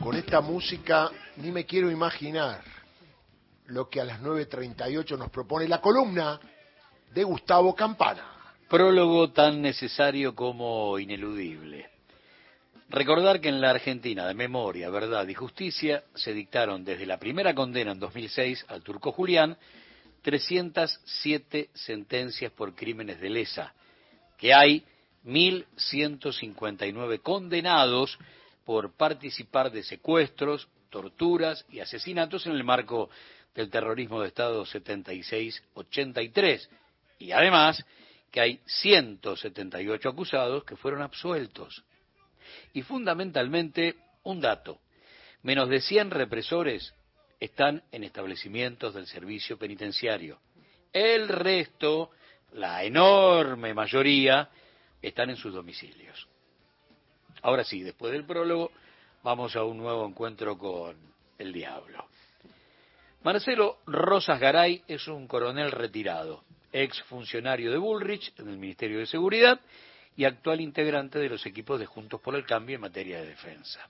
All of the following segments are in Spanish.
Con esta música ni me quiero imaginar lo que a las 9.38 nos propone la columna de Gustavo Campana. Prólogo tan necesario como ineludible. Recordar que en la Argentina de memoria, verdad y justicia se dictaron desde la primera condena en 2006 al turco Julián 307 sentencias por crímenes de lesa, que hay 1.159 condenados por participar de secuestros, torturas y asesinatos en el marco del terrorismo de Estado 76-83. Y además que hay 178 acusados que fueron absueltos. Y fundamentalmente, un dato, menos de 100 represores están en establecimientos del servicio penitenciario. El resto, la enorme mayoría, están en sus domicilios. Ahora sí, después del prólogo, vamos a un nuevo encuentro con el diablo. Marcelo Rosas Garay es un coronel retirado, ex funcionario de Bullrich en el Ministerio de Seguridad y actual integrante de los equipos de Juntos por el Cambio en materia de defensa.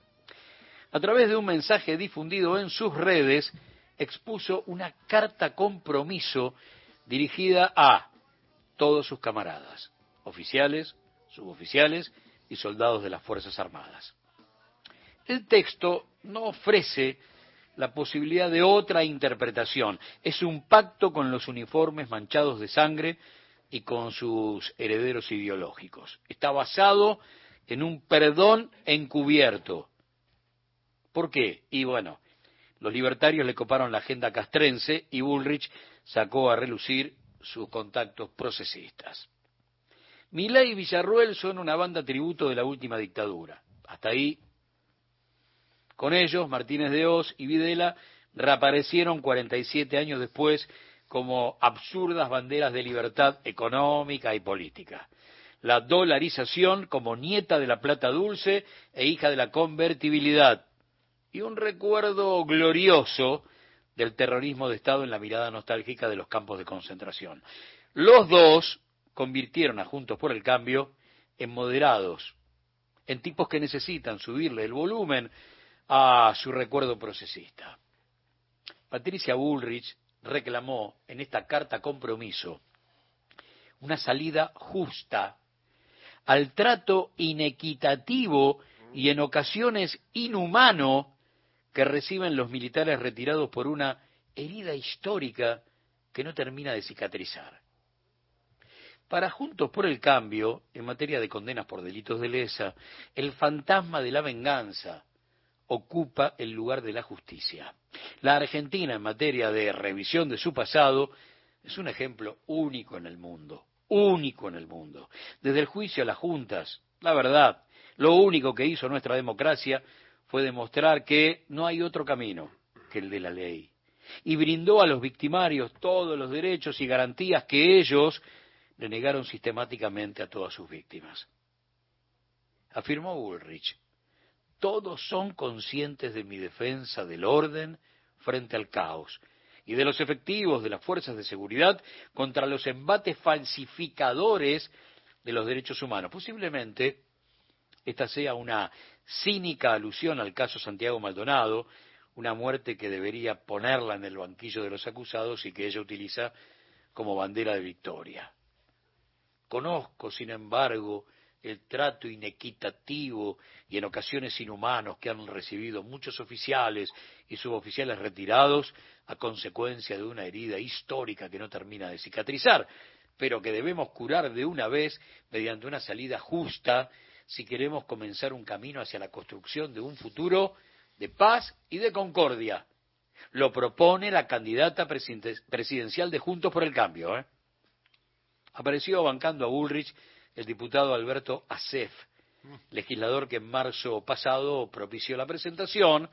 A través de un mensaje difundido en sus redes, expuso una carta compromiso dirigida a todos sus camaradas, oficiales, suboficiales y soldados de las Fuerzas Armadas. El texto no ofrece la posibilidad de otra interpretación. Es un pacto con los uniformes manchados de sangre y con sus herederos ideológicos. Está basado en un perdón encubierto. ¿Por qué? Y bueno, los libertarios le coparon la agenda castrense y Bullrich sacó a relucir sus contactos procesistas. Milay y Villarruel son una banda tributo de la última dictadura. Hasta ahí. Con ellos, Martínez de Oz y Videla reaparecieron 47 años después como absurdas banderas de libertad económica y política. La dolarización como nieta de la plata dulce e hija de la convertibilidad. Y un recuerdo glorioso del terrorismo de Estado en la mirada nostálgica de los campos de concentración. Los dos convirtieron a Juntos por el Cambio en moderados, en tipos que necesitan subirle el volumen a su recuerdo procesista. Patricia Bullrich reclamó en esta carta compromiso una salida justa al trato inequitativo y en ocasiones inhumano que reciben los militares retirados por una herida histórica que no termina de cicatrizar. Para Juntos por el Cambio, en materia de condenas por delitos de lesa, el fantasma de la venganza ocupa el lugar de la justicia. La Argentina, en materia de revisión de su pasado, es un ejemplo único en el mundo, único en el mundo. Desde el juicio a las juntas, la verdad, lo único que hizo nuestra democracia fue demostrar que no hay otro camino que el de la ley. Y brindó a los victimarios todos los derechos y garantías que ellos le negaron sistemáticamente a todas sus víctimas. Afirmó Bullrich, todos son conscientes de mi defensa del orden frente al caos y de los efectivos de las fuerzas de seguridad contra los embates falsificadores de los derechos humanos. Posiblemente esta sea una cínica alusión al caso Santiago Maldonado, una muerte que debería ponerla en el banquillo de los acusados y que ella utiliza como bandera de victoria. Conozco, sin embargo, el trato inequitativo y en ocasiones inhumanos que han recibido muchos oficiales y suboficiales retirados a consecuencia de una herida histórica que no termina de cicatrizar, pero que debemos curar de una vez mediante una salida justa si queremos comenzar un camino hacia la construcción de un futuro de paz y de concordia. Lo propone la candidata presidencial de Juntos por el Cambio. ¿eh? Apareció bancando a Bullrich el diputado Alberto Acef, legislador que en marzo pasado propició la presentación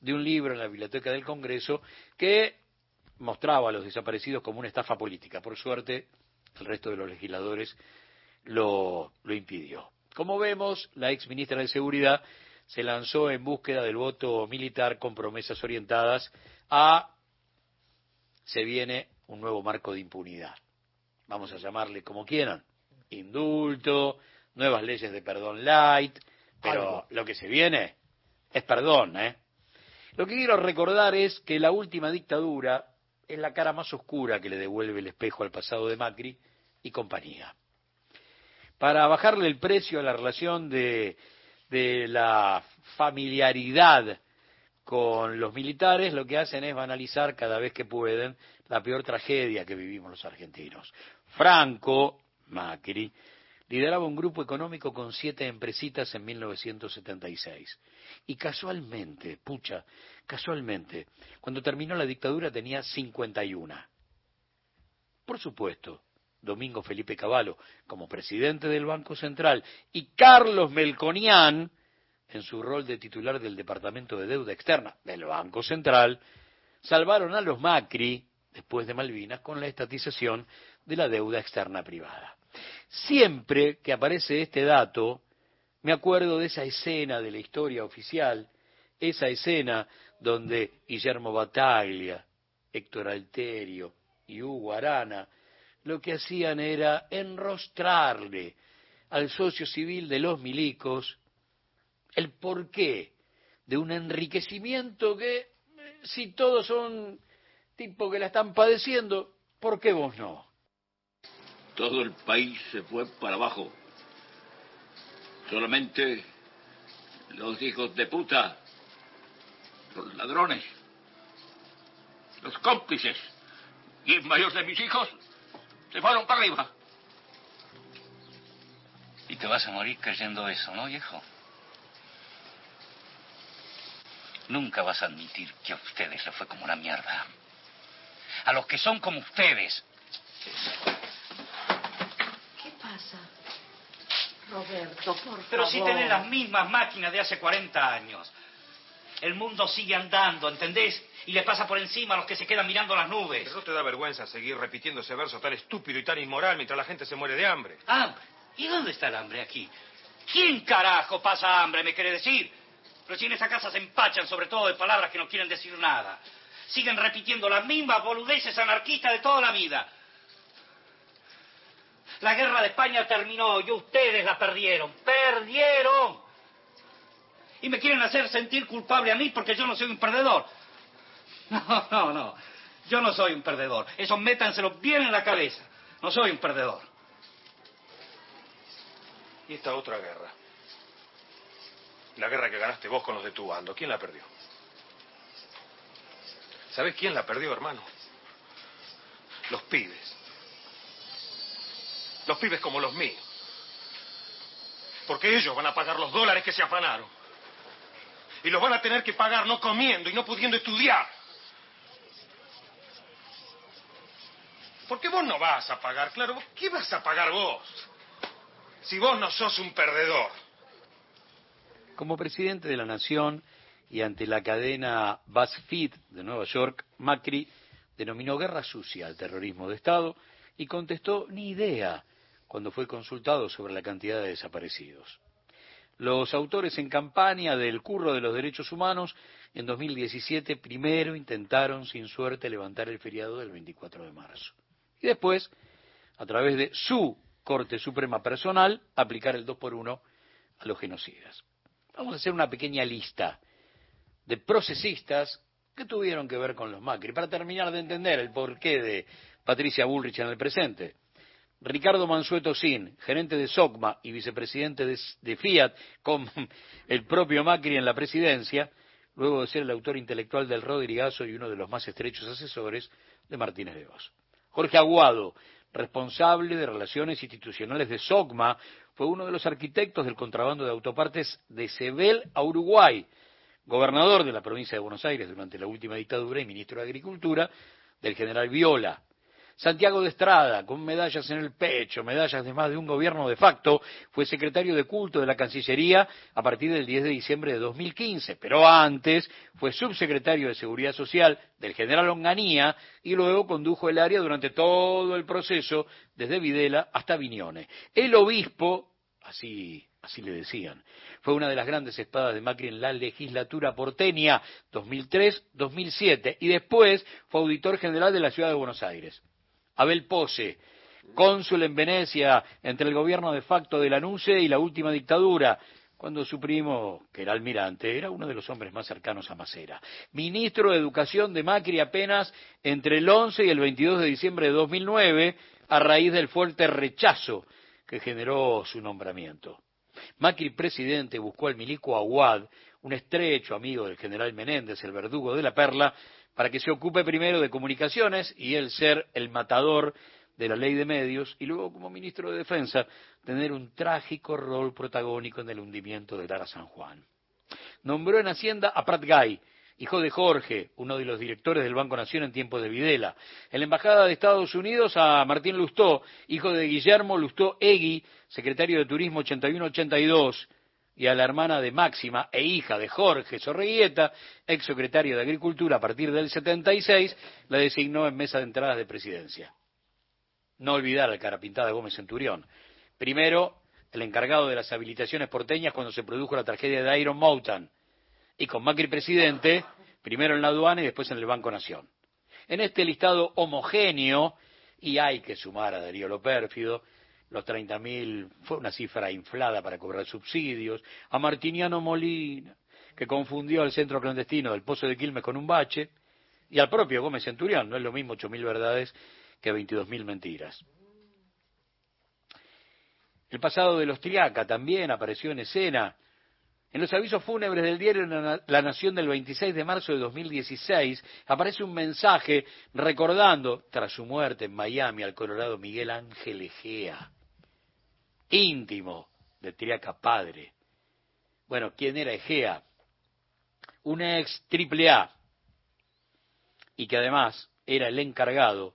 de un libro en la Biblioteca del Congreso que mostraba a los desaparecidos como una estafa política. Por suerte, el resto de los legisladores lo, lo impidió. Como vemos, la ex ministra de Seguridad se lanzó en búsqueda del voto militar con promesas orientadas a se viene un nuevo marco de impunidad vamos a llamarle como quieran, indulto, nuevas leyes de perdón light, Pero lo que se viene es perdón, ¿eh? Lo que quiero recordar es que la última dictadura es la cara más oscura que le devuelve el espejo al pasado de Macri y compañía. Para bajarle el precio a la relación de, de la familiaridad con los militares, lo que hacen es banalizar cada vez que pueden la peor tragedia que vivimos los argentinos. Franco, Macri, lideraba un grupo económico con siete empresitas en 1976. Y casualmente, pucha, casualmente, cuando terminó la dictadura tenía 51. Por supuesto, Domingo Felipe Cavallo como presidente del Banco Central y Carlos Melconian en su rol de titular del Departamento de Deuda Externa del Banco Central, salvaron a los Macri después de Malvinas con la estatización de la deuda externa privada. Siempre que aparece este dato, me acuerdo de esa escena de la historia oficial, esa escena donde Guillermo Bataglia, Héctor Alterio y Hugo Arana lo que hacían era enrostrarle al socio civil de los milicos el porqué de un enriquecimiento que, si todos son tipos que la están padeciendo, ¿por qué vos no? Todo el país se fue para abajo. Solamente los hijos de puta, los ladrones, los cómplices y el mayor de mis hijos se fueron para arriba. Y te vas a morir creyendo eso, ¿no, viejo? Nunca vas a admitir que a ustedes le fue como una mierda. A los que son como ustedes. ¿Qué pasa? Roberto, por favor. Pero si tenés las mismas máquinas de hace 40 años. El mundo sigue andando, ¿entendés? Y le pasa por encima a los que se quedan mirando las nubes. ¿Pero no te da vergüenza seguir repitiendo ese verso tan estúpido y tan inmoral mientras la gente se muere de hambre? ¿Hambre? ¿Y dónde está el hambre aquí? ¿Quién carajo pasa hambre, me quiere decir? Pero si en esa casa se empachan sobre todo de palabras que no quieren decir nada. Siguen repitiendo las mismas boludeces anarquistas de toda la vida. La guerra de España terminó y ustedes la perdieron. ¡Perdieron! Y me quieren hacer sentir culpable a mí porque yo no soy un perdedor. No, no, no. Yo no soy un perdedor. Eso métanselo bien en la cabeza. No soy un perdedor. ¿Y esta otra guerra? La guerra que ganaste vos con los de tu bando. ¿Quién la perdió? ¿Sabes quién la perdió, hermano? Los pibes. Los pibes como los míos. Porque ellos van a pagar los dólares que se afanaron. Y los van a tener que pagar no comiendo y no pudiendo estudiar. Porque vos no vas a pagar, claro, ¿qué vas a pagar vos? Si vos no sos un perdedor. Como presidente de la Nación y ante la cadena BuzzFeed de Nueva York, Macri denominó guerra sucia al terrorismo de Estado y contestó ni idea cuando fue consultado sobre la cantidad de desaparecidos. Los autores en campaña del curro de los derechos humanos en 2017 primero intentaron sin suerte levantar el feriado del 24 de marzo. Y después, a través de su Corte Suprema Personal, aplicar el 2 por 1 a los genocidas. Vamos a hacer una pequeña lista de procesistas que tuvieron que ver con los Macri, para terminar de entender el porqué de Patricia Bullrich en el presente. Ricardo Mansueto Sin, gerente de SOCMA y vicepresidente de, de, Fiat, con el propio Macri en la presidencia, luego de ser el autor intelectual del Rodrigazo y uno de los más estrechos asesores de Martínez de Oz. Jorge Aguado, responsable de Relaciones Institucionales de SOCMA, fue uno de los arquitectos del contrabando de autopartes de Sebel a Uruguay, gobernador de la provincia de Buenos Aires durante la última dictadura y ministro de Agricultura del general Viola. Santiago de Estrada, con medallas en el pecho, medallas de más de un gobierno de facto, fue secretario de culto de la Cancillería a partir del 10 de diciembre de 2015, pero antes fue subsecretario de Seguridad Social del general Onganía y luego condujo el área durante todo el proceso, desde Videla hasta Viñone. El obispo, así así le decían. Fue una de las grandes espadas de Macri en la legislatura porteña 2003-2007 y después fue auditor general de la ciudad de Buenos Aires. Abel Pose, cónsul en Venecia entre el gobierno de facto de la NUCE y la última dictadura, cuando su primo, que era almirante, era uno de los hombres más cercanos a Macera. Ministro de Educación de Macri apenas entre el 11 y el 22 de diciembre de 2009, a raíz del fuerte rechazo que generó su nombramiento. Macri, presidente, buscó al milico Aguad, un estrecho amigo del general Menéndez, el verdugo de la Perla, para que se ocupe primero de comunicaciones y él ser el matador de la ley de medios y luego como ministro de Defensa tener un trágico rol protagónico en el hundimiento de Lara San Juan. Nombró en Hacienda a Prat Gay, hijo de Jorge, uno de los directores del Banco Nación en tiempos de Videla. En la Embajada de Estados Unidos a Martín Lustó, hijo de Guillermo Lustó Egui, secretario de Turismo 81-82, y a la hermana de Máxima e hija de Jorge Sorreguieta, ex secretario de Agricultura a partir del 76, la designó en mesa de entradas de presidencia. No olvidar al carapintada Gómez Centurión. Primero, el encargado de las habilitaciones porteñas cuando se produjo la tragedia de Iron Mountain. Y con Macri presidente, primero en la aduana y después en el Banco Nación. En este listado homogéneo, y hay que sumar a Darío Lopérfido, los 30.000 fue una cifra inflada para cobrar subsidios, a Martiniano Molina, que confundió al centro clandestino del Pozo de Quilmes con un bache, y al propio Gómez Centurión, no es lo mismo 8.000 verdades que 22.000 mentiras. El pasado de los Triaca también apareció en escena. En los avisos fúnebres del diario La Nación del 26 de marzo de 2016 aparece un mensaje recordando, tras su muerte en Miami, al colorado Miguel Ángel Egea íntimo de Triaca padre. Bueno, ¿quién era Egea? Un ex triple A y que además era el encargado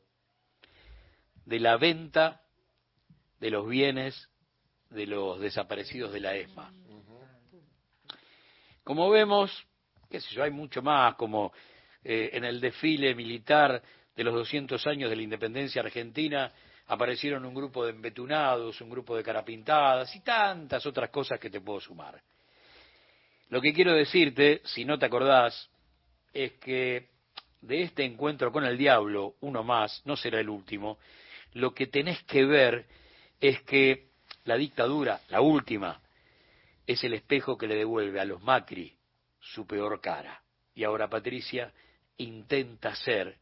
de la venta de los bienes de los desaparecidos de la ESMA. Como vemos, qué sé yo, hay mucho más, como eh, en el desfile militar de los 200 años de la independencia argentina, aparecieron un grupo de embetunados, un grupo de carapintadas y tantas otras cosas que te puedo sumar. Lo que quiero decirte, si no te acordás, es que de este encuentro con el diablo, uno más, no será el último, lo que tenés que ver es que la dictadura, la última, es el espejo que le devuelve a los Macri su peor cara. Y ahora Patricia intenta ser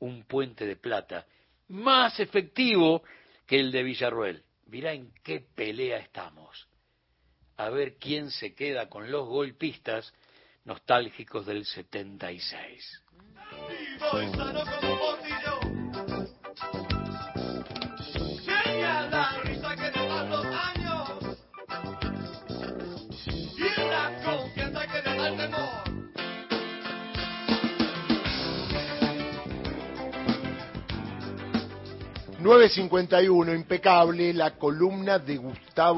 un puente de plata más efectivo que el de Villarruel. Mirá en qué pelea estamos. A ver quién se queda con los golpistas nostálgicos del 76. 9.51, impecable, la columna de Gustavo.